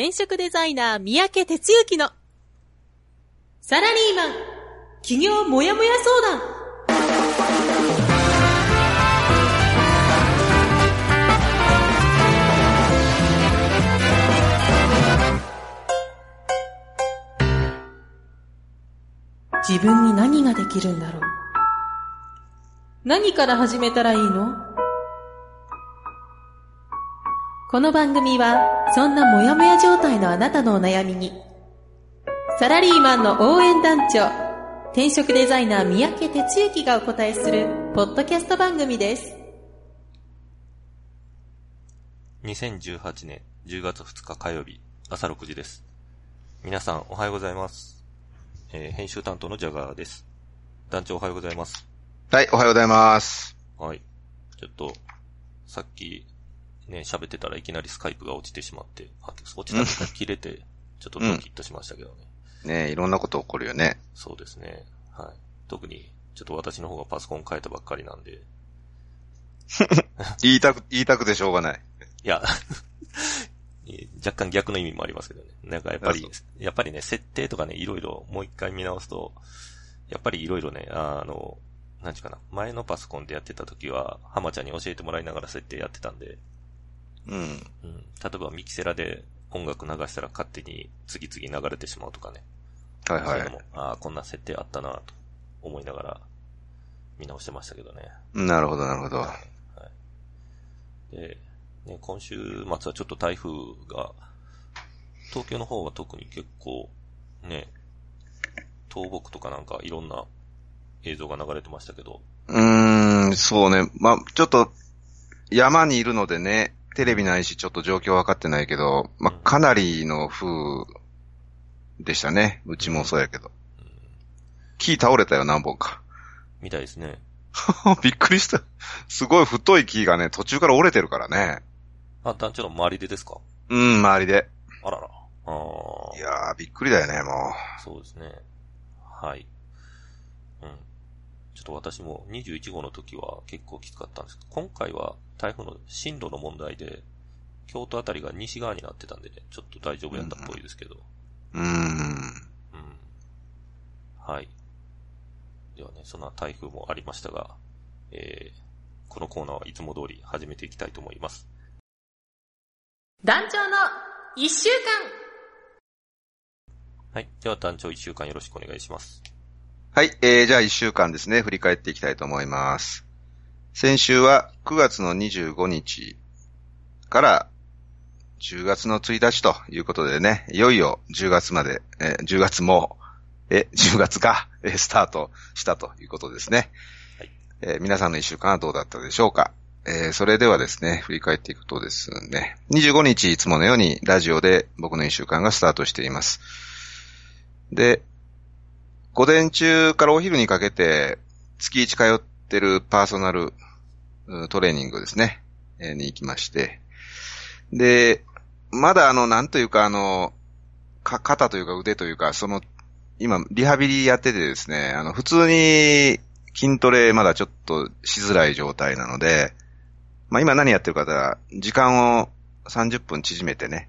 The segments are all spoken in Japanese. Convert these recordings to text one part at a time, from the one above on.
転職デザイナー三宅哲之のサラリーマン企業もやもや相談。自分に何ができるんだろう？何から始めたらいいの？この番組は、そんなモヤモヤ状態のあなたのお悩みに、サラリーマンの応援団長、転職デザイナー三宅哲之がお答えする、ポッドキャスト番組です。2018年10月2日火曜日朝6時です。皆さんおはようございます。えー編集担当のジャガーです。団長おはようございます。はい、おはようございます。はい。ちょっと、さっき、ね、喋ってたらいきなりスカイプが落ちてしまって、あ落ちたとか切れて、ちょっとドキッとしましたけどね。ねいろんなこと起こるよね。そうですね。はい。特に、ちょっと私の方がパソコン変えたばっかりなんで、言いたく、言いたくてしょうがない。いや、若干逆の意味もありますけどね。なんかやっぱりやっぱりね、設定とかね、いろいろもう一回見直すと、やっぱりいろいろね、あの、なんちゅうかな、前のパソコンでやってた時は、浜ちゃんに教えてもらいながら設定やってたんで、うん。うん、例えばミキセラで音楽流したら勝手に次々流れてしまうとかね。はいはいそういうのも。、ああ、こんな設定あったなと思いながら見直してましたけどね。なるほど、なるほど。で、ね、今週末はちょっと台風が、東京の方は特に結構、ね、倒木とかなんかいろんな映像が流れてましたけど、うーん、そうね。まあ、ちょっと、山にいるのでね、テレビないし、ちょっと状況分かってないけど、まあ、かなりの風でしたね。うちもそうやけど。木倒れたよ、何本か。みたいですね。びっくりした。すごい太い木がね、途中から折れてるからね。あ、団長の周りでですか？うん、周りで。あらら。ああい、やー、びっくりだよね、もそうですね。はい。うん。ちょっと私も21号の時は結構きつかったんですけど、今回は台風の進路の問題で、京都あたりが西側になってたんでね、ちょっと大丈夫やったっぽいですけど、う。ん。うん。はい。ではね、そんな台風もありましたが、えー、このコーナーはいつも通り始めていきたいと思います。団長の一週間はい。では団長1週間よろしくお願いします。はい、えー、じゃあ一週間ですね、振り返っていきたいと思います。先週は9月の25日から10月の1日ということでね、いよいよ10月まで、えー10月も、え、10月か、えースタートしたということですね。はいえー皆さんの一週間はどうだったでしょうかえーそれではですね、振り返っていくとですね、25日いつものようにラジオで僕の一週間がスタートしています。で、午前中からお昼にかけて、月1通ってるパーソナルトレーニングですね、えに行きまして。で、まだあの、なんというかあの、か、肩というか腕というか、その、今、リハビリやっててですね、あの、普通に筋トレまだちょっとしづらい状態なので、まあ今何やってるかというと時間を30分縮めてね、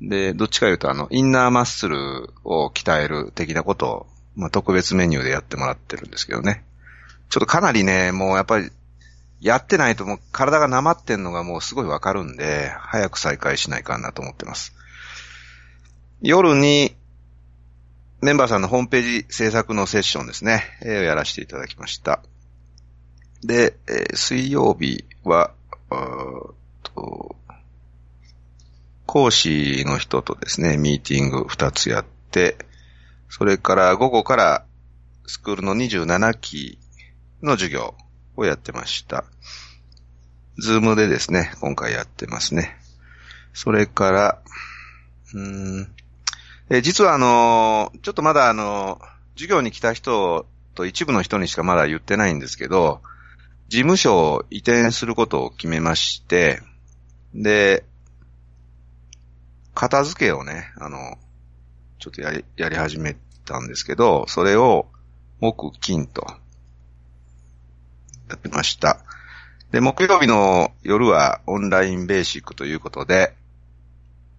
で、どっちか言うと、あの、インナーマッスルを鍛える的なことを、まあ、特別メニューでやってもらってるんですけどね。ちょっとかなりね、もうやっぱり、やってないともう体がなまってんのがもうすごいわかるんで、早く再開しないかなと思ってます。夜に、メンバーさんのホームページ制作のセッションですね、えーやらせていただきました。で、えー水曜日は、と、講師の人とですね、ミーティング2つやって、それから午後からスクールの27期の授業をやってました。ズームでですね、今回やってますね。それから、うん、え実はあの、ちょっとまだあの、授業に来た人と一部の人にしかまだ言ってないんですけど、事務所を移転することを決めまして、で、片付けをね、あの、ちょっとやり、やり始めたんですけど、それを、木、金と、やってました。で、木曜日の夜はオンラインベーシックということで、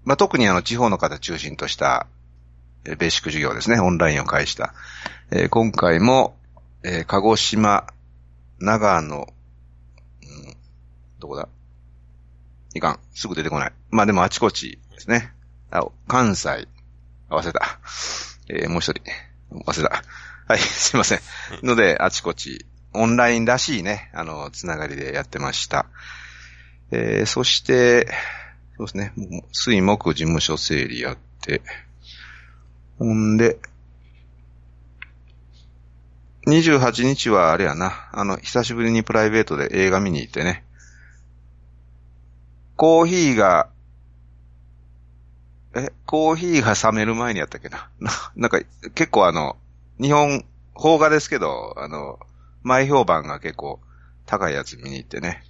まあ、特にあの、地方の方中心とした、えー、ベーシック授業ですね、オンラインを介した。えー、今回も、えー、鹿児島、長野、うん、どこだ？いかん。すぐ出てこない。まあでもあちこちですね。あ、関西。合わせた。えー、もう一人。忘れた。はい、すいません。ので、あちこち、オンラインらしいね、あの、つながりでやってました。えー、そして、そうですね、水木事務所整理やって、ほんで、28日はあれやな、あの、久しぶりにプライベートで映画見に行ってね、コーヒーが、え、コーヒーが冷める前にやったっけな。な なんか、結構あの、日本、邦画ですけど、あの、前評判が結構高いやつ見に行ってね。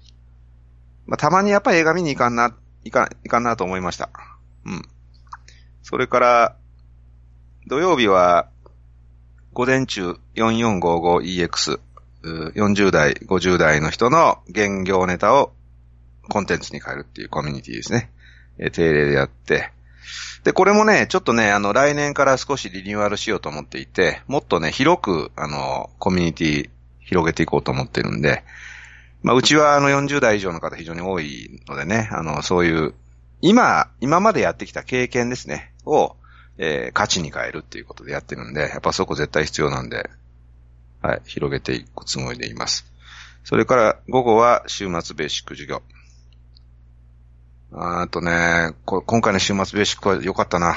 まあ、たまにやっぱ映画見に行かんな、行か、行かんなと思いました。うん。それから、土曜日は、午前中 4455EX、40代、50代の人の現業ネタをコンテンツに変えるっていうコミュニティですね。え定例でやって、で、これもね、ちょっとね、あの、来年から少しリニューアルしようと思っていて、もっとね、広く、あの、コミュニティ広げていこうと思ってるんで、まあ、うちはあの40代以上の方非常に多いのでね、あの、そういう、今、今までやってきた経験ですね、を、えー、価値に変えるっていうことでやってるんで、やっぱそこ絶対必要なんで、はい、広げていくつもりでいます。それから午後は週末ベーシック授業。あとね、今回の週末ベーシックは良かったな。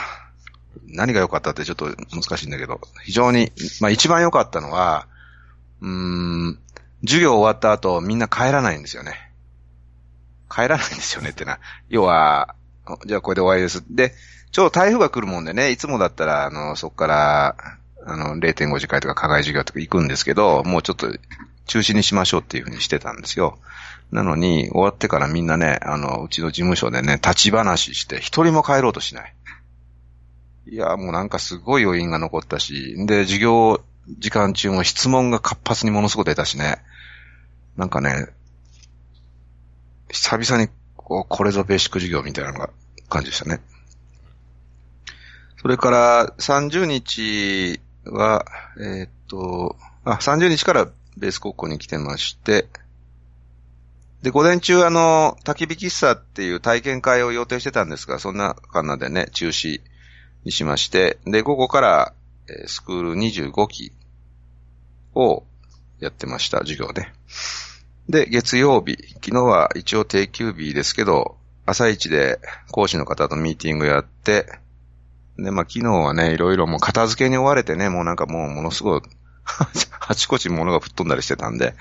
何が良かったってちょっと難しいんだけど、非常に、まあ一番良かったのは、うーん、授業終わった後みんな帰らないんですよね。帰らないんですよねってな。要は、じゃあこれで終わりです。で、ちょうど台風が来るもんでね、いつもだったら、あの、そこから、あの、0.5次会とか課外授業とか行くんですけど、もうちょっと中止にしましょうっていうふうにしてたんですよ。なのに、終わってからみんなね、あの、うちの事務所でね、立ち話して、一人も帰ろうとしない。いや、もうなんかすごい余韻が残ったし、で、授業時間中も質問が活発にものすごく出たしね。なんかね、久々にこう、これぞベーシック授業みたいなのが感じでしたね。それから30日は、えー、っと、あ、30日からベース高校に来てまして、で、午前中あの、焚き火喫茶っていう体験会を予定してたんですが、そんなかんなでね、中止にしまして、で、午後から、え、スクール25期をやってました、授業で。で、月曜日、昨日は一応定休日ですけど、朝一で講師の方とミーティングやって、で、まあ昨日はね、いろいろもう片付けに追われてね、もうなんかもうものすごい あちこち物が吹っ飛んだりしてたんで、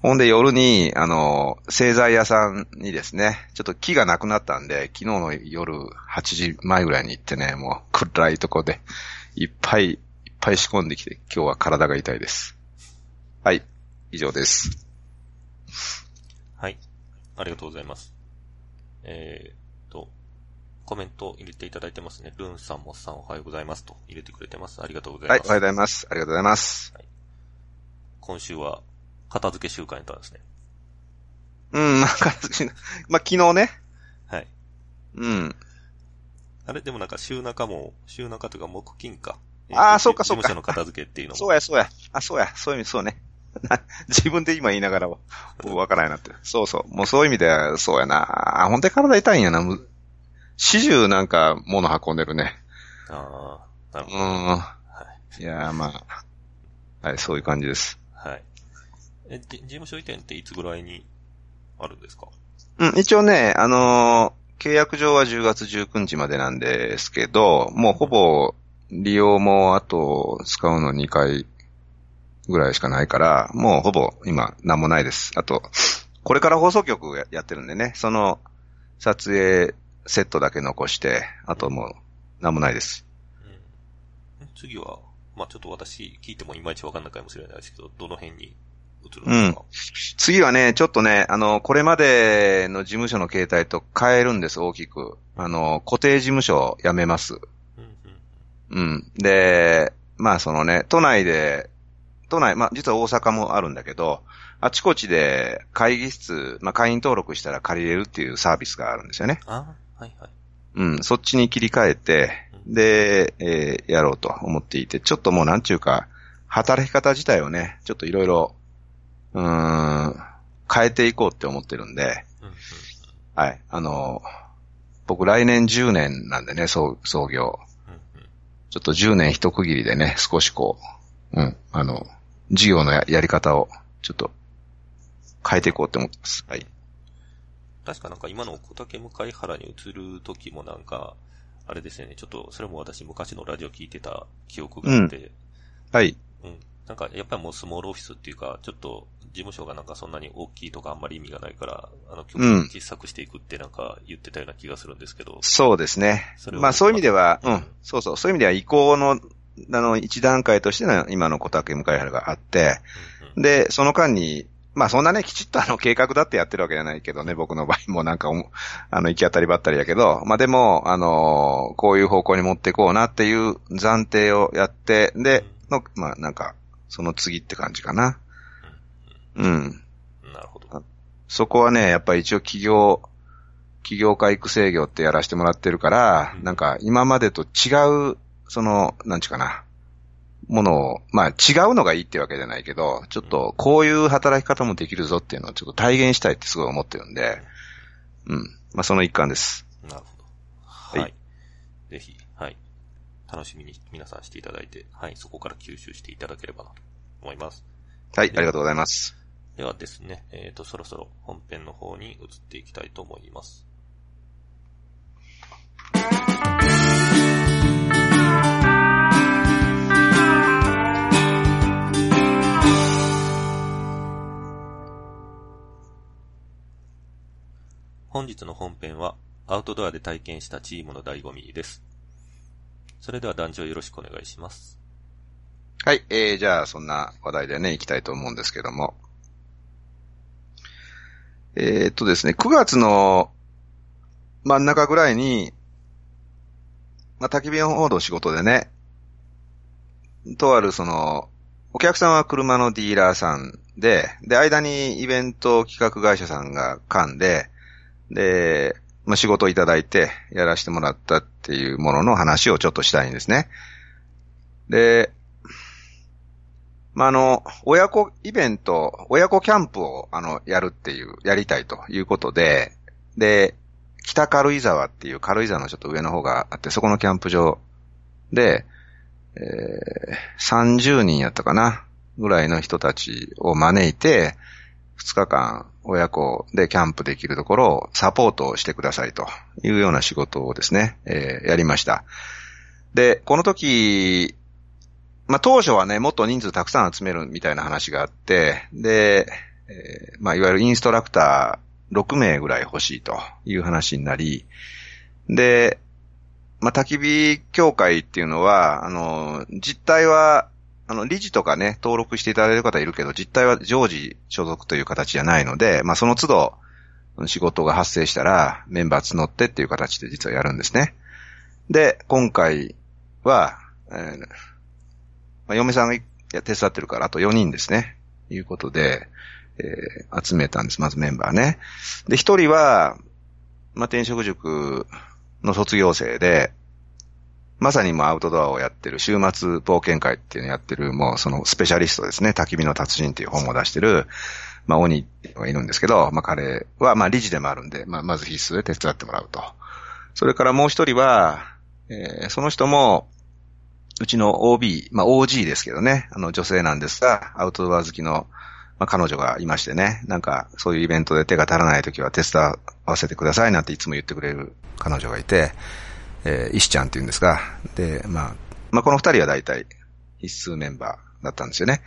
ほんで夜に、あの、製材屋さんにですね、ちょっと木がなくなったんで、昨日の夜8時前ぐらいに行ってね、もう暗いとこで、いっぱいいっぱい仕込んできて、今日は体が痛いです。はい、以上です。はい、ありがとうございます。えー、と、コメント入れていただいてますね。ルンさんもさんおはようございますと入れてくれてます。ありがとうございます。はい、おはようございます。ありがとうございます。はい、今週は片付け習慣やったんですね。うん、まあ、片付け、まあ、昨日ね。はい。うん。あれ、でもなんか週中も、週中というか木金か。ああ、そうかそうか。事務所の片付けっていうのも。そうや、そうや。あ、そうや。そういう意味、そうね。自分で今言いながらは、わからないなって。そうそう。もうそういう意味では、そうやな。あ、本当に体痛いんやな。始終なんか物運んでるね。ああ、なるほど。うん。はい。いやまあ。はい、そういう感じです。はい。え、事務所移転っていつぐらいにあるんですか？うん、一応ね、あのー、契約上は10月19日までなんですけど、もうほぼ利用もあと使うの2回ぐらいしかないから、もうほぼ今何もないです。あと、これから放送局ややってるんでね、その撮影セットだけ残して、あともう何もないです。うん、次は、まあちょっと私聞いてもいまいちわかんないかもしれないですけど、どの辺に、うん、次はね、ちょっとね、あの、これまでの事務所の形態と変えるんです、大きく。あの、固定事務所を辞めます。うん、うん、で、まあそのね、都内で、都内、まあ実は大阪もあるんだけど、あちこちで会議室、まあ会員登録したら借りれるっていうサービスがあるんですよね。あはいはい。うん、そっちに切り替えて、で、えー、やろうと思っていて、ちょっともうなんちゅうか、働き方自体をね、ちょっといろいろ、うーん、変えていこうって思ってるんで、はい、あの、僕来年10年なんでね、創創業。ちょっと10年一区切りでね、少しこう、うん、あの、事業のややり方を、ちょっと、変えていこうって思ってます。はい。確かなんか今の小竹向原に移る時もなんか、あれですよね、ちょっと、それも私昔のラジオ聞いてた記憶があって、うん、はい。うん。なんか、やっぱりもうスモールオフィスっていうか、ちょっと、事務所がなんかそんなに大きいとかあんまり意味がないから、あの、極端小さくしていくってなんか言ってたような気がするんですけど。そうですね。まあそういう意味では、うん、そうそう、そういう意味では移行の、あの、一段階としての今の小竹向原があって、うんうん、で、その間に、まあそんなね、きちっとあの計画だってやってるわけじゃないけどね、僕の場合もなんか、あの、行き当たりばったりやけど、まあでも、あのこういう方向に持っていこうなっていう暫定をやって、で、の、まあなんか、その次って感じかな。うん。なるほど。そこはね、やっぱり一応企業、企業家育成業ってやらせてもらってるから、うん、なんか今までと違う、その、なんちゅうかな、ものを、まあ違うのがいいってわけじゃないけど、ちょっとこういう働き方もできるぞっていうのをちょっと体現したいってすごい思ってるんで、うん。まあその一環です。なるほど。はい。はい、ぜひ、はい。楽しみに皆さんしていただいて、はい、そこから吸収していただければなと思います。はい、ありがとうございます。ではですね、えっ、ー、と、そろそろ本編の方に移っていきたいと思います。本日の本編は、アウトドアで体験したチームの醍醐味です。それでは団長よろしくお願いします。はい、えー、じゃあそんな話題でね、行きたいと思うんですけども。えー、っとですね、9月の真ん中ぐらいに、まあ、焚き火の方の仕事でね、とあるその、お客さんは車のディーラーさんで、で、間にイベント企画会社さんが噛んで、で、まあ、仕事をいただいてやらせてもらったっていうものの話をちょっとしたいんですね。で、まあ、あの、親子イベント、親子キャンプを、あの、やるっていう、やりたいということで、で、北軽井沢っていう軽井沢のちょっと上の方があって、そこのキャンプ場で、えー、30人やったかな、ぐらいの人たちを招いて、2日間親子でキャンプできるところをサポートしてくださいというような仕事をですね、えー、やりました。で、この時、まあ、当初はね、もっと人数たくさん集めるみたいな話があって、で、えー、まあ、いわゆるインストラクター6名ぐらい欲しいという話になり、で、まあ、焚き火協会っていうのは、あの、実態は、あの、理事とかね、登録していただいてる方いるけど、実態は常時所属という形じゃないので、まあ、その都度、仕事が発生したら、メンバー募ってっていう形で実はやるんですね。で、今回は、えーまあ、嫁さんがいや手伝ってるから、あと4人ですね。いうことで、えー、集めたんです。まずメンバーね。で、1人は、まあ、転職塾の卒業生で、まさにもうアウトドアをやってる、週末冒険会っていうのをやってる、もうそのスペシャリストですね。焚き火の達人っていう本を出してる、まあ、鬼がいるんですけど、まあ、彼は、ま、理事でもあるんで、まあ、まず必須で手伝ってもらうと。それからもう一人は、えー、その人も、うちの OB、まあ OG ですけどね、あの女性なんですが、アウトドア好きの、まあ、彼女がいましてね、なんかそういうイベントで手が足らない時は手伝わせてくださいなんていつも言ってくれる彼女がいて、えー、石ちゃんって言うんですが、で、まあ、まあこの二人は大体必須メンバーだったんですよね。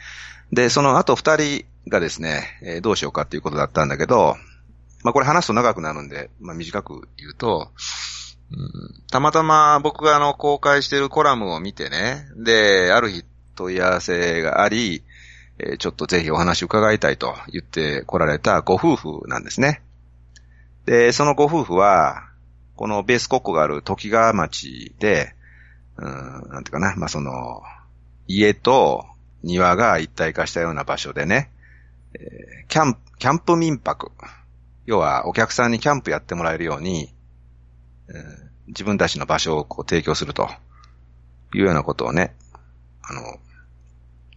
で、その後二人がですね、えー、どうしようかっていうことだったんだけど、まあこれ話すと長くなるんで、まあ短く言うと、たまたま僕があの公開してるコラムを見てね、で、ある日問い合わせがあり、えー、ちょっとぜひお話伺いたいと言って来られたご夫婦なんですね。で、そのご夫婦は、このベース国庫がある時川町で、うん、なんていうかな、まあ、その、家と庭が一体化したような場所でね、えー、キャンプ、キャンプ民泊。要はお客さんにキャンプやってもらえるように、自分たちの場所をこう提供するというようなことをね、あの、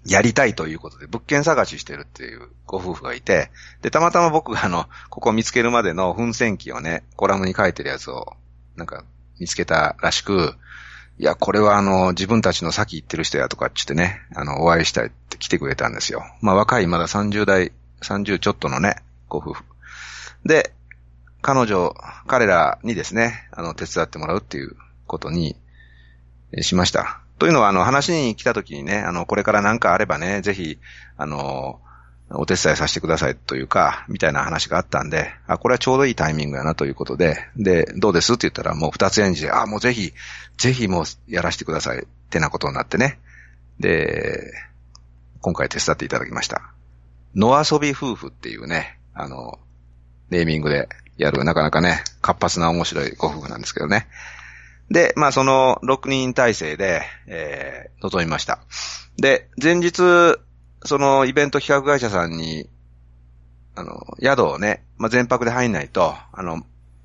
やりたいということで物件探ししてるっていうご夫婦がいて、で、たまたま僕があの、ここ見つけるまでの噴泉機をね、コラムに書いてるやつを、なんか、見つけたらしく、いや、これはあの、自分たちの先行ってる人やとかってね、あの、お会いしたいって来てくれたんですよ。まあ若い、まだ30代、30ちょっとのね、ご夫婦。で、彼女、彼らにですね、あの、手伝ってもらうっていうことにしました。というのは、あの、話に来た時にね、あの、これから何かあればね、ぜひ、あの、お手伝いさせてくださいというか、みたいな話があったんで、あ、これはちょうどいいタイミングやなということで、で、どうですって言ったらもう二つ演じで、あ、もうぜひ、ぜひもうやらせてくださいってなことになってね。で、今回手伝っていただきました。野遊び夫婦っていうね、あの、ネーミングでやる、なかなかね、活発な面白いご夫婦なんですけどね。で、まあその6人体制で、えー、臨みました。で、前日、そのイベント企画会社さんに、あの、宿をね、まあ、全泊で入んないと、あの、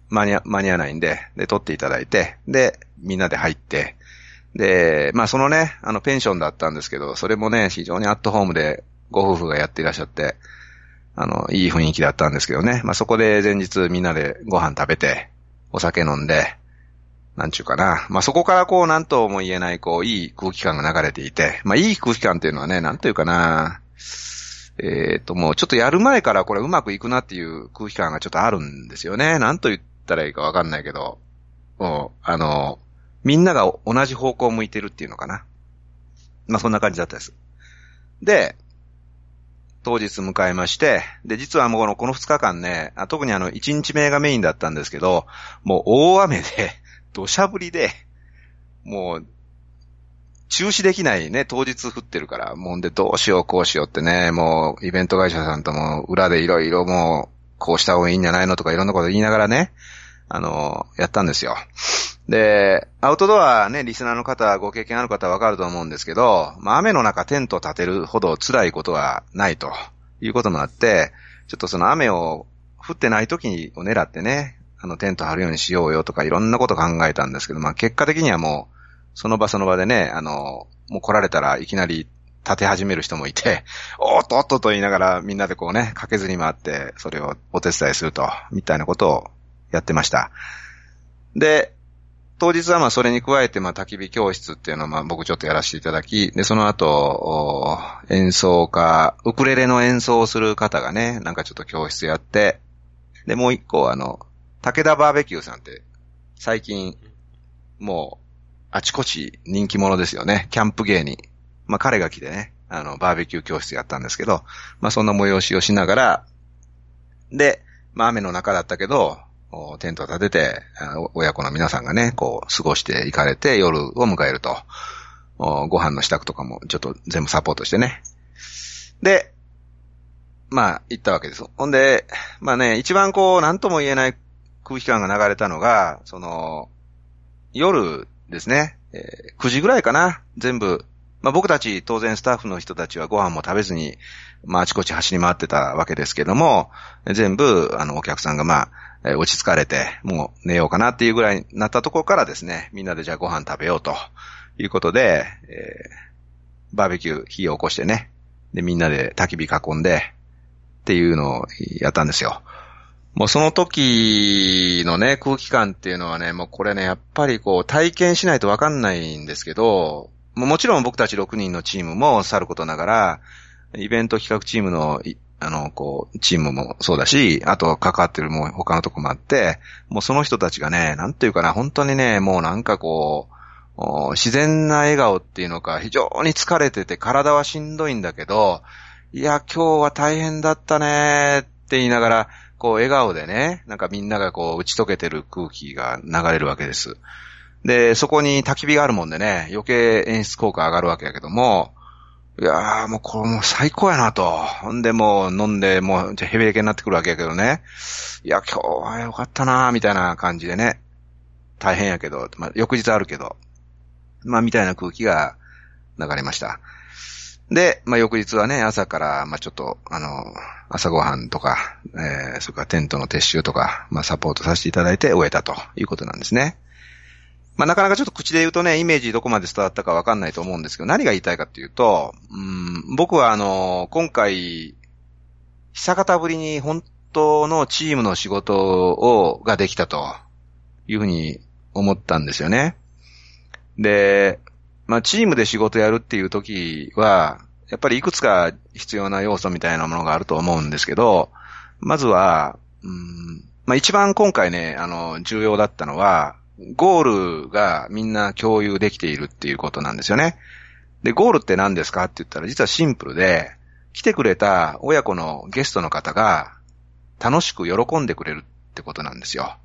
間に、間に合わないんで、で、取っていただいて、で、みんなで入って、で、まあ、そのね、あの、ペンションだったんですけど、それもね、非常にアットホームで、ご夫婦がやっていらっしゃって、あの、いい雰囲気だったんですけどね。まあ、そこで前日みんなでご飯食べて、お酒飲んで、なんちゅうかな。まあ、そこからこう、なんとも言えない、こう、いい空気感が流れていて、まあ、いい空気感っていうのはね、なんというかな。えっ、ー、と、もうちょっとやる前からこれうまくいくなっていう空気感がちょっとあるんですよね。なんと言ったらいいかわかんないけど、もう、あの、みんなが同じ方向を向いてるっていうのかな。まあ、そんな感じだったです。で、当日迎えまして、で、実はもうこのこの2日間ね、特にあの1日目がメインだったんですけど、もう大雨で、土砂降りで、もう、中止できないね、当日降ってるから、もんでどうしようこうしようってね、もうイベント会社さんとも裏でいろいろもう、こうした方がいいんじゃないのとかいろんなこと言いながらね、あの、やったんですよ。で、アウトドアね、リスナーの方、ご経験ある方はわかると思うんですけど、まあ雨の中テントを立てるほど辛いことはないということもあって、ちょっとその雨を降ってない時を狙ってね、あの、テント張るようにしようよとか、いろんなこと考えたんですけど、まあ、結果的にはもう、その場その場でね、あの、もう来られたらいきなり立て始める人もいて、おっとっとと言いながらみんなでこうね、駆けずに回って、それをお手伝いすると、みたいなことをやってました。で、当日はまあそれに加えてまあ焚き火教室っていうのをまあ僕ちょっとやらせていただき、で、その後、演奏家、ウクレレの演奏をする方がね、なんかちょっと教室やって、で、もう一個あの、武田バーベキューさんって、最近、もう、あちこち人気者ですよね。キャンプ芸人。まあ、彼が来てね、あの、バーベキュー教室やったんですけど、まあ、そんな催しをしながら、で、まあ、雨の中だったけど、テントを立てて、親子の皆さんがね、こう、過ごして行かれて夜を迎えると。ご飯の支度とかもちょっと全部サポートしてね。で、まあ、行ったわけです。ほんで、まあね、一番こう、なんとも言えない空気感が流れたのが、その、夜ですね、えー、9時ぐらいかな、全部。まあ僕たち当然スタッフの人たちはご飯も食べずに、まああちこち走り回ってたわけですけども、全部、あのお客さんがまあ、え、落ち着かれて、もう寝ようかなっていうぐらいになったところからですね、みんなでじゃあご飯食べようということで、えー、バーベキュー火を起こしてね、でみんなで焚き火囲んで、っていうのをやったんですよ。もうその時のね、空気感っていうのはね、もうこれね、やっぱりこう体験しないとわかんないんですけど、ももちろん僕たち6人のチームもさることながら、イベント企画チームの、あの、こう、チームもそうだし、あと関わってるもう他のとこもあって、もうその人たちがね、なんていうかな、本当にね、もうなんかこう、自然な笑顔っていうのか、非常に疲れてて体はしんどいんだけど、いや、今日は大変だったねって言いながら、こう笑顔でね、なんかみんながこう打ち解けてる空気が流れるわけです。で、そこに焚き火があるもんでね、余計演出効果上がるわけやけども、いやーもうこれもう最高やなと。ほんでもう飲んでもうヘベレケになってくるわけやけどね。いや、今日はよかったなーみたいな感じでね。大変やけど、まあ、翌日あるけど。まあ、みたいな空気が流れました。で、まあ、翌日はね、朝から、まあ、ちょっと、あの、朝ごはんとか、えー、それからテントの撤収とか、まあ、サポートさせていただいて終えたということなんですね。まあ、なかなかちょっと口で言うとね、イメージどこまで伝わったかわかんないと思うんですけど、何が言いたいかっていうと、うん、僕はあの、今回、久方ぶりに本当のチームの仕事を、ができたというふうに思ったんですよね。で、まあ、チームで仕事やるっていう時は、やっぱりいくつか必要な要素みたいなものがあると思うんですけど、まずは、うんまあ、一番今回ね、あの、重要だったのは、ゴールがみんな共有できているっていうことなんですよね。で、ゴールって何ですかって言ったら実はシンプルで、来てくれた親子のゲストの方が楽しく喜んでくれるってことなんですよ。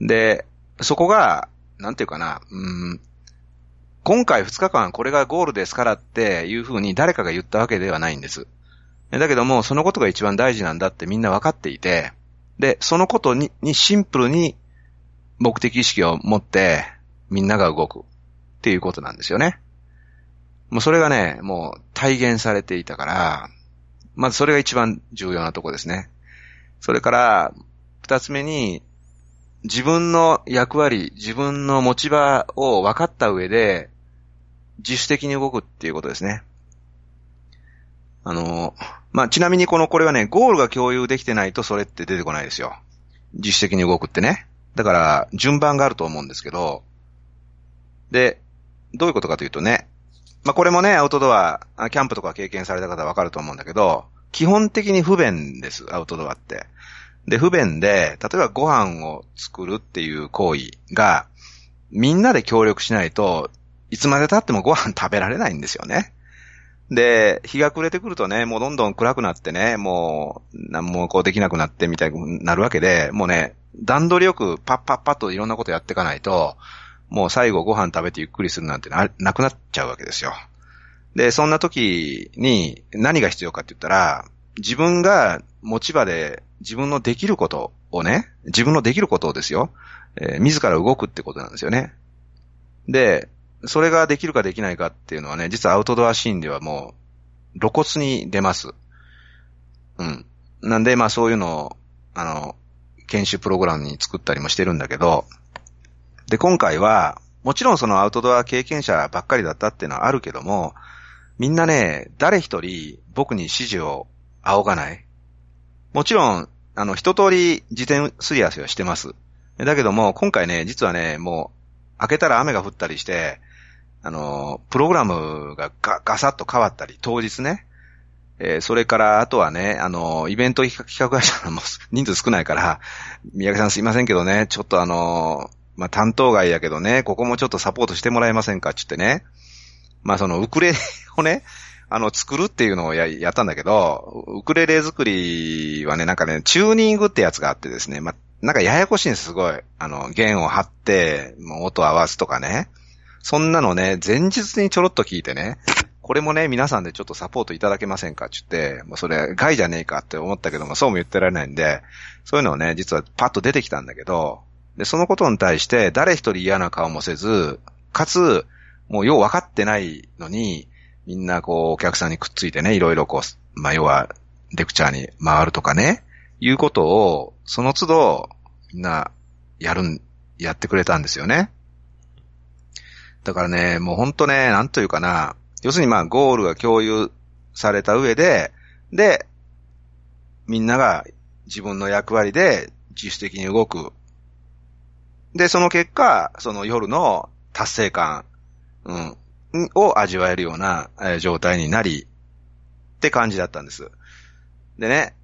で、そこが、なんていうかな、うん、今回2日間これがゴールですからっていうふうに誰かが言ったわけではないんです。だけども、そのことが一番大事なんだってみんな分かっていて、で、そのことににシンプルに目的意識を持ってみんなが動くっていうことなんですよね。もうそれがね、もう体現されていたから、まずそれが一番重要なとこですね。それから、二つ目に、自分の役割、自分の持ち場を分かった上で、自主的に動くっていうことですね。あの、まあ、ちなみにこの、これはね、ゴールが共有できてないとそれって出てこないですよ。自主的に動くってね。だから、順番があると思うんですけど、で、どういうことかというとね、まあ、これもね、アウトドア、キャンプとか経験された方はわかると思うんだけど、基本的に不便です、アウトドアって。で、不便で、例えばご飯を作るっていう行為が、みんなで協力しないと、いつまで経ってもご飯食べられないんですよね。で、日が暮れてくるとね、もうどんどん暗くなってね、もう、なんもこうできなくなってみたいになるわけで、もうね、段取りよくパッパッパッといろんなことやっていかないと、もう最後ご飯食べてゆっくりするなんてななくなっちゃうわけですよ。で、そんな時に何が必要かって言ったら、自分が持ち場で自分のできることをね、自分のできることをですよ、えー、自ら動くってことなんですよね。で、それができるかできないかっていうのはね、実はアウトドアシーンではもう露骨に出ます。うん。なんで、まあそういうのを、あの、研修プログラムに作ったりもしてるんだけど、で、今回は、もちろんそのアウトドア経験者ばっかりだったっていうのはあるけども、みんなね、誰一人僕に指示を仰がない。もちろん、あの、一通り自転すり合わせをしてます。だけども、今回ね、実はね、もう、開けたら雨が降ったりして、あの、プログラムがガガサッと変わったり、当日ね。えー、それから、あとはね、あの、イベント企画会社も人数少ないから、宮城さんすいませんけどね、ちょっとあの、まあ、担当外やけどね、ここもちょっとサポートしてもらえませんかって言ってね。まあ、そのウクレレをね、あの、作るっていうのをや、やったんだけど、ウクレレ作りはね、なんかね、チューニングってやつがあってですね、まあ、なんかややこしいんです、すごい。あの、弦を張って、もう音を合わすとかね。そんなのね、前日にちょろっと聞いてね、これもね、皆さんでちょっとサポートいただけませんかって言って、もうそれ、害じゃねえかって思ったけども、そうも言ってられないんで、そういうのをね、実はパッと出てきたんだけど、で、そのことに対して誰一人嫌な顔もせず、かつ、もうよう分かってないのに、みんなこうお客さんにくっついてね、いろいろこう、まあ、要は、レクチャーに回るとかね、いうことを、その都度、みんな、やるん、やってくれたんですよね。だからね、もうほんとね、なんというかな、要するにまあ、ゴールが共有された上で、で、みんなが自分の役割で自主的に動くで、その結果、その夜の達成感、うん、を味わえるような、状態になり、って感じだったんです。でね、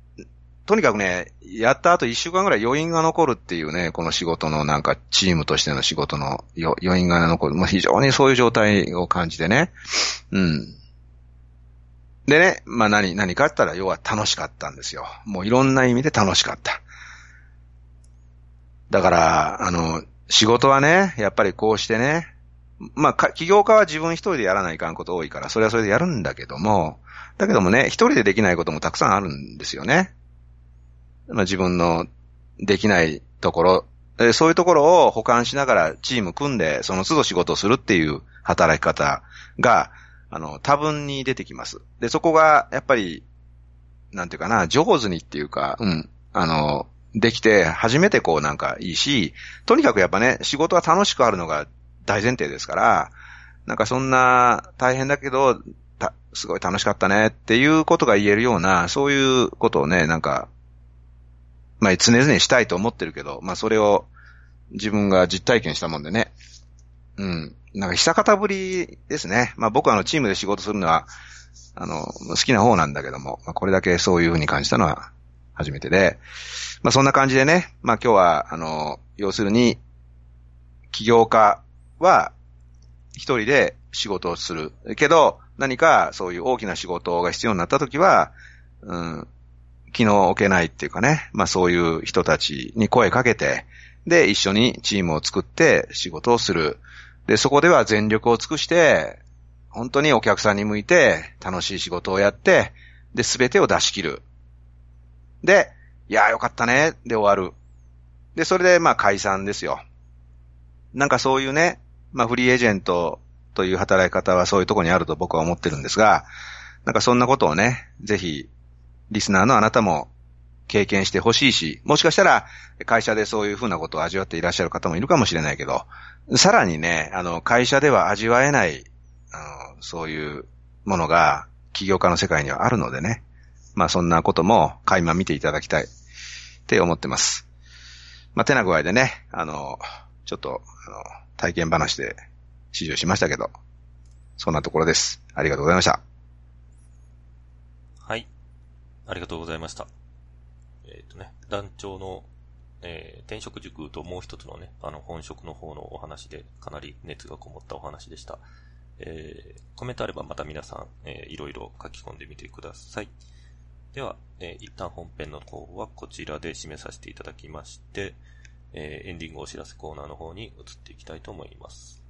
とにかくね、やった後一週間ぐらい余韻が残るっていうね、この仕事のなんかチームとしての仕事の余韻が残る。もう非常にそういう状態を感じてね。うん。でね、まあ何、何かあったら要は楽しかったんですよ。もういろんな意味で楽しかった。だから、あの、仕事はね、やっぱりこうしてね、まあ、起業家は自分一人でやらないかんこと多いから、それはそれでやるんだけども、だけどもね、一人でできないこともたくさんあるんですよね。まあ、自分のできないところ、そういうところを保管しながらチーム組んで、その都度仕事をするっていう働き方が、あの、多分に出てきます。で、そこが、やっぱり、なんていうかな、上手にっていうか、うん、あの、できて、初めてこうなんかいいし、とにかくやっぱね、仕事は楽しくあるのが大前提ですから、なんかそんな大変だけど、たすごい楽しかったねっていうことが言えるような、そういうことをね、なんか、まあ常々したいと思ってるけど、まあそれを自分が実体験したもんでね。うん。なんか久方ぶりですね。まあ僕はあのチームで仕事するのは、あの、好きな方なんだけども、まあこれだけそういうふうに感じたのは初めてで、まあそんな感じでね、まあ今日は、あの、要するに、起業家は一人で仕事をする。けど、何かそういう大きな仕事が必要になったときは、うん、気の置けないっていうかね、まあそういう人たちに声かけて、で、一緒にチームを作って仕事をする。で、そこでは全力を尽くして、本当にお客さんに向いて楽しい仕事をやって、で、すべてを出し切る。で、いやーよかったね、で終わる。で、それでまあ解散ですよ。なんかそういうね、まあフリーエージェントという働き方はそういうとこにあると僕は思ってるんですが、なんかそんなことをね、ぜひ、リスナーのあなたも経験してほしいし、もしかしたら会社でそういうふうなことを味わっていらっしゃる方もいるかもしれないけど、さらにね、あの、会社では味わえない、あの、そういうものが起業家の世界にはあるのでね、まあそんなことも垣間見ていただきたいって思ってます。まあ手な具合でね、あの、ちょっと、あの、体験話で指示をしましたけど、そんなところです。ありがとうございました。ありがとうございました。えっ、ー、とね、団長の、えー、転職塾ともう一つのね、あの、本職の方のお話で、かなり熱がこもったお話でした。えー、コメントあればまた皆さん、えー、いろいろ書き込んでみてください。では、えー、一旦本編の方はこちらで締めさせていただきまして、えー、エンディングお知らせコーナーの方に移っていきたいと思います。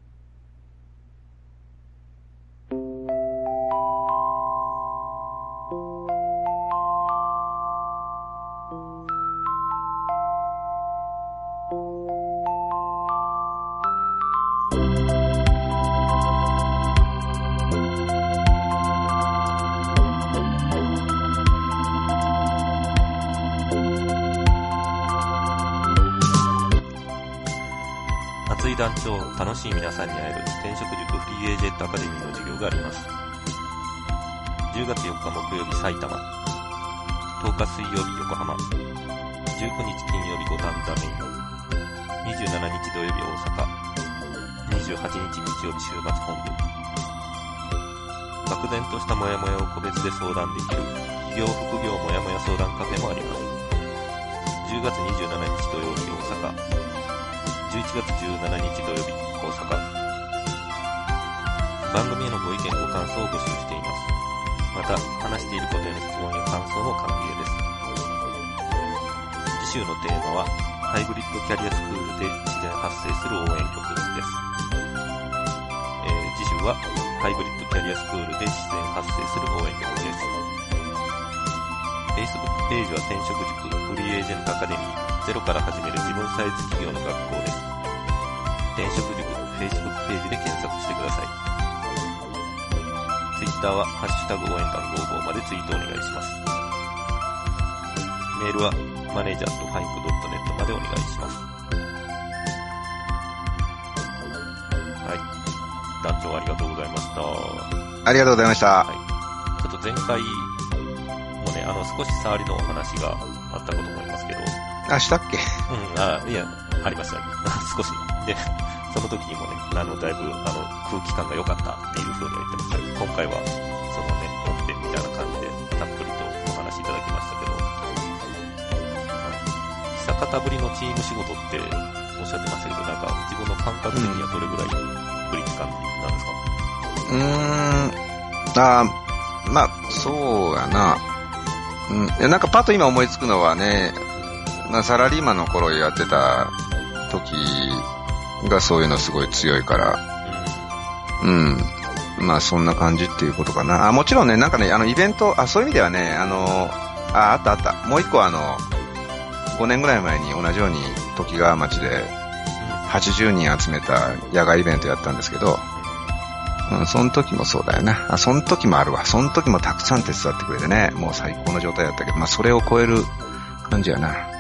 団長、楽しい皆さんに会える転職塾フリーエージェントアカデミーの授業があります。10月4日木曜日埼玉、10日水曜日横浜、19日金曜日五反田メイン、27日土曜日大阪、28日日曜日週末本部。漠然としたモヤモヤを個別で相談できる企業副業モヤモヤ相談カフェもあります。10月27日土曜日大阪、11月17日土曜日、大阪。番組へのご意見ご感想を募集しています。また、話していることへの質問や感想も歓迎です。次週のテーマは、ハイブリッドキャリアスクールで自然発生する応援曲です。えー、次週は、ハイブリッドキャリアスクールで自然発生する応援曲です。Facebook ページは転職塾フリーエージェントアカデミーゼロから始める自分サイズ企業の学校です。転職塾 Facebook ページで検索してください。Twitter はハッシュタグ応援団55までツイートお願いします。メールはマネージャーとファインクドットネットまでお願いします。はい。団長ありがとうございました。ありがとうございました。はい。ちょっと前回もね、あの少し触りのお話があったかと思いますけど、あ、したっけ？うん、あ、いや、ありました。少し。で、その時にもね、あの、だいぶ、あの、空気感が良かったっていう風には言ってましたけど、今回は、そのね、本編みたいな感じで、たっぷりとお話いただきましたけど、久方ぶりのチーム仕事っておっしゃってましたけど、なんか、自分の感覚的にはどれぐらいぶりって感じなんですか？うーん、あまあ、そうやな。うん、なんかパッと今思いつくのはね、まあ、サラリーマンの頃やってた時がそういうのすごい強いから、うん。まあそんな感じっていうことかな。あ、もちろんね、なんかね、あのイベント、あ、そういう意味ではね、あの、あ、あったあった。もう一個あの、5年ぐらい前に同じように時川町で80人集めた野外イベントやったんですけど、うん、その時もそうだよな。あ、その時もあるわ。その時もたくさん手伝ってくれてね、もう最高の状態だったけど、まあそれを超える感じやな。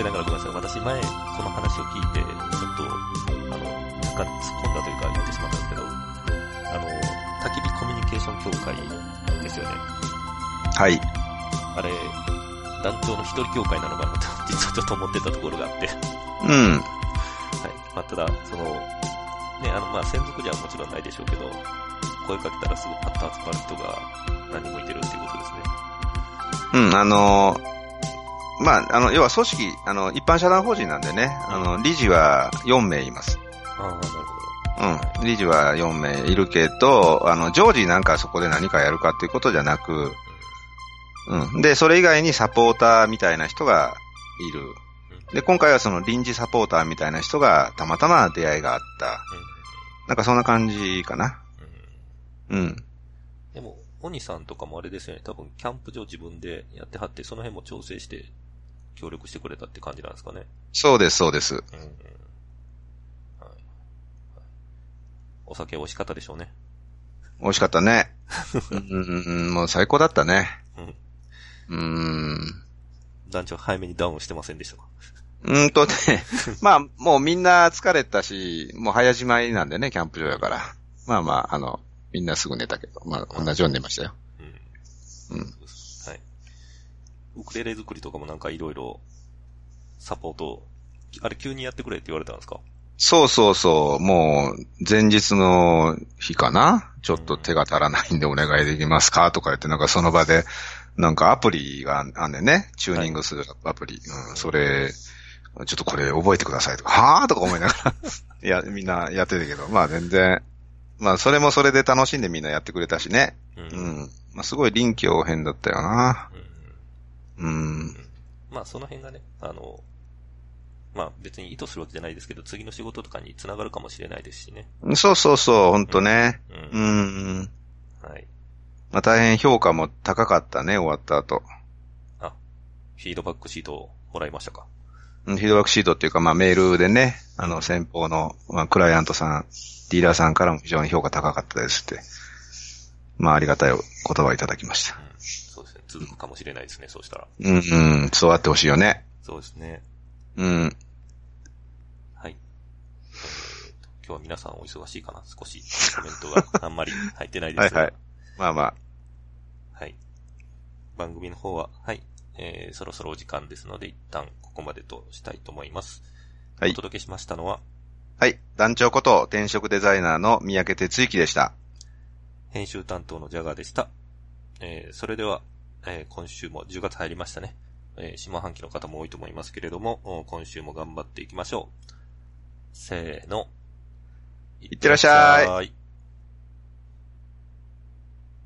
うん。はい。えー、と、失礼れながらごめんなさい。私前、この話を聞いて、ちょっと、あの、なんか突っ込んだというか言ってしまったんですけど、あの、焚き火コミュニケーション協会ですよね。はい。あれ、団長の一人協会なのかなと、実はちょっと思ってたところがあって。はい。うん。まあ、ただ、その、ね、あの、まあ、専属じゃもちろんないでしょうけど、声かけたらすぐパッと集まる人が何人もいてるっていうことですね。うん、あのーまあ、あの、要は組織、あの、一般社団法人なんでね、あの、理事は4名います。ああ、なるほど。うん。理事は4名いるけど、あの、常時なんかそこで何かやるかっていうことじゃなく、うん。で、それ以外にサポーターみたいな人がいる。で、今回はその臨時サポーターみたいな人がたまたま出会いがあった。なんかそんな感じかな。うん。うん。うん。でも、鬼さんとかもあれですよね、多分キャンプ場自分でやってはって、その辺も調整して協力してくれたって感じなんですかね。そうです、そうです。うん、うん。はい。はいお酒美味しかったでしょうね。美味しかったね。うん、うんもう最高だったね。うん。うーん。団長早めにダウンしてませんでしたか？うーんとね、まあ、もうみんな疲れたし、もう早じまいなんでね、キャンプ場やから。まあまあ、あの、みんなすぐ寝たけど、まあ、同じように寝ましたよ。うん。うん。はい。ウクレレ作りとかもなんかいろいろサポート、あれ急にやってくれって言われたんですか？そうそうそう、もう、前日の日かな？ちょっと手が足らないんでお願いできますか？とか言って、なんかその場で、なんかアプリがあんねんね。チューニングするアプリ。うん、それ、ちょっとこれ覚えてくださいとか、はぁとか思いながら、いや、みんなやってたけど、まあ全然、まあそれもそれで楽しんでみんなやってくれたしね。うん。ううん。ん。まあすごい臨機応変だったよな。うん。まあその辺がね、あの、まあ別に意図するわけじゃないですけど、次の仕事とかに繋がるかもしれないですしね。そうそうそう、ほんとね。う。うんん。はい。まあ大変評価も高かったね、終わった後。あ、フィードバックシートをもらいましたかうんフィードバックシートっていうか、まあメールでね、あの先方の、まあ、クライアントさん、ディーラーさんからも非常に評価高かったですって。まあありがたいお言葉いただきました。うん。続くかもしれないですね、そうしたら。うん、うん、そうあってほしいよね。そうですね。うん。はい。えーと今日は皆さんお忙しいかな？少しコメントが あんまり入ってないですが。はいはい。まあまあ、はい。番組の方は、はい。えー、そろそろお時間ですので、一旦ここまでとしたいと思います。はいお届けしましたのは、はい。団長こと転職デザイナーの三宅哲之でした。編集担当のジャガーでした。えー、それでは、えー今週も10月入りましたね。えー、下半期の方も多いと思いますけれども、お今週も頑張っていきましょう。せーの。いってらっしゃいい。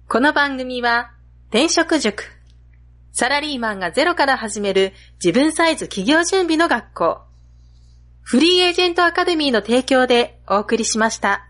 この番組は、転職塾。サラリーマンがゼロから始める自分サイズ企業準備の学校。フリーエージェントアカデミーの提供でお送りしました。